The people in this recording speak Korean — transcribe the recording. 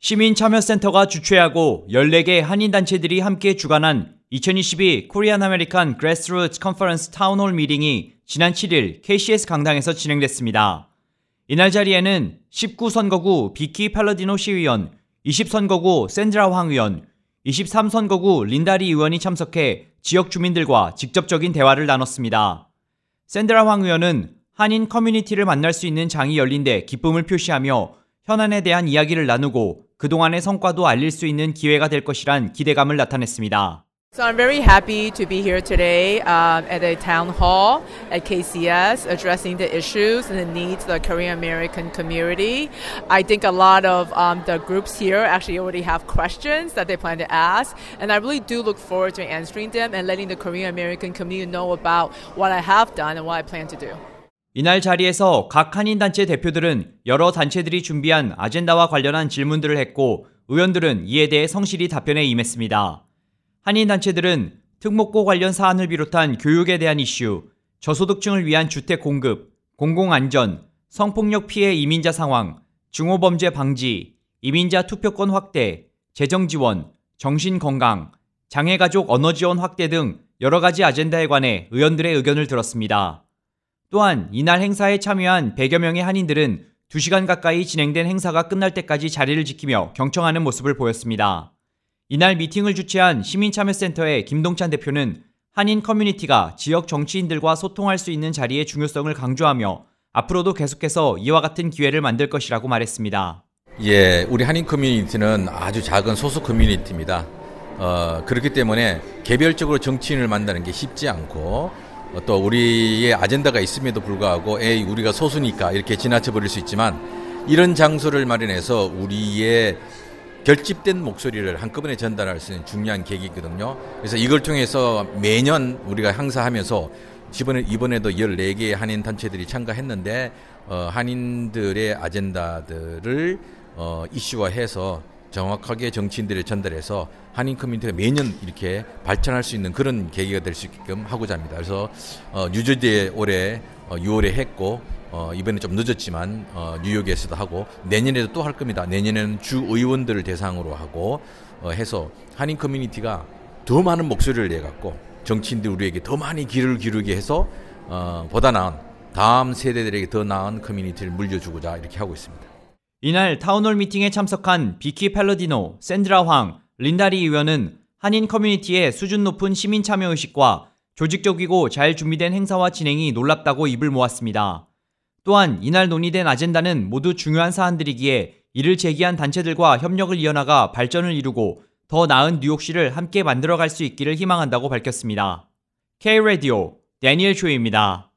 시민참여센터가 주최하고 14개 한인단체들이 함께 주관한 2022 Korean American Grassroots Conference town hall meeting이 지난 7일 KCS 강당에서 진행됐습니다. 이날 자리에는 19선거구 비키 팔러디노 시의원, 20선거구 샌드라 황 의원, 23선거구 린다리 의원이 참석해 지역 주민들과 직접적인 대화를 나눴습니다. 샌드라 황 의원은 한인 커뮤니티를 만날 수 있는 장이 열린 데 기쁨을 표시하며 현안에 대한 이야기를 나누고 그동안의 성과도 알릴 수 있는 기회가 될 것이란 기대감을 나타냈습니다. So I'm very happy to be here today um, at a town hall at KCS addressing the issues and the needs of the Korean American community. I think a lot of um, the groups here actually already have questions that they plan to ask, and I really do look forward to answering them and letting the Korean American community know about what I have done and what I plan to do. 이날 자리에서 각 한인단체 대표들은 여러 단체들이 준비한 아젠다와 관련한 질문들을 했고 의원들은 이에 대해 성실히 답변에 임했습니다. 한인단체들은 특목고 관련 사안을 비롯한 교육에 대한 이슈, 저소득층을 위한 주택 공급, 공공안전, 성폭력 피해 이민자 상황, 중호범죄 방지, 이민자 투표권 확대, 재정 지원, 정신 건강, 장애가족 언어 지원 확대 등 여러 가지 아젠다에 관해 의원들의 의견을 들었습니다. 또한 이날 행사에 참여한 100여 명의 한인들은 2시간 가까이 진행된 행사가 끝날 때까지 자리를 지키며 경청하는 모습을 보였습니다. 이날 미팅을 주최한 시민참여센터의 김동찬 대표는 한인 커뮤니티가 지역 정치인들과 소통할 수 있는 자리의 중요성을 강조하며 앞으로도 계속해서 이와 같은 기회를 만들 것이라고 말했습니다. 예, 우리 한인 커뮤니티는 아주 작은 소수 커뮤니티입니다. 어, 그렇기 때문에 개별적으로 정치인을 만나는 게 쉽지 않고 어, 또 우리의 아젠다가 있음에도 불구하고 에이 우리가 소수니까 이렇게 지나쳐 버릴 수 있지만 이런 장소를 마련해서 우리의 결집된 목소리를 한꺼번에 전달할 수 있는 중요한 계기거든요. 그래서 이걸 통해서 매년 우리가 행사하면서 이번에, 이번에도 14개의 한인 단체들이 참가했는데 어, 한인들의 아젠다들을 어, 이슈화해서 정확하게 정치인들에 전달해서 한인 커뮤니티가 매년 이렇게 발전할 수 있는 그런 계기가 될 수 있게끔 하고자 합니다. 그래서 어, 뉴저지에 올해 어, 6월에 했고 어, 이번에 좀 늦었지만 어, 뉴욕에서도 하고 내년에도 또 할 겁니다. 내년에는 주 의원들을 대상으로 하고 어, 해서 한인 커뮤니티가 더 많은 목소리를 내 갖고 정치인들 우리에게 더 많이 귀를 기울게 해서 어, 보다 나은 다음 세대들에게 더 나은 커뮤니티를 물려주고자 이렇게 하고 있습니다. 이날 town hall meeting에 참석한 비키 팔러디노, 샌드라 황, 린다리 의원은 한인 커뮤니티의 수준 높은 시민 참여 의식과 조직적이고 잘 준비된 행사와 진행이 놀랍다고 입을 모았습니다. 또한 이날 논의된 아젠다는 모두 중요한 사안들이기에 이를 제기한 단체들과 협력을 이어나가 발전을 이루고 더 나은 뉴욕시를 함께 만들어갈 수 있기를 희망한다고 밝혔습니다. K-Radio, 데니엘 조입니다.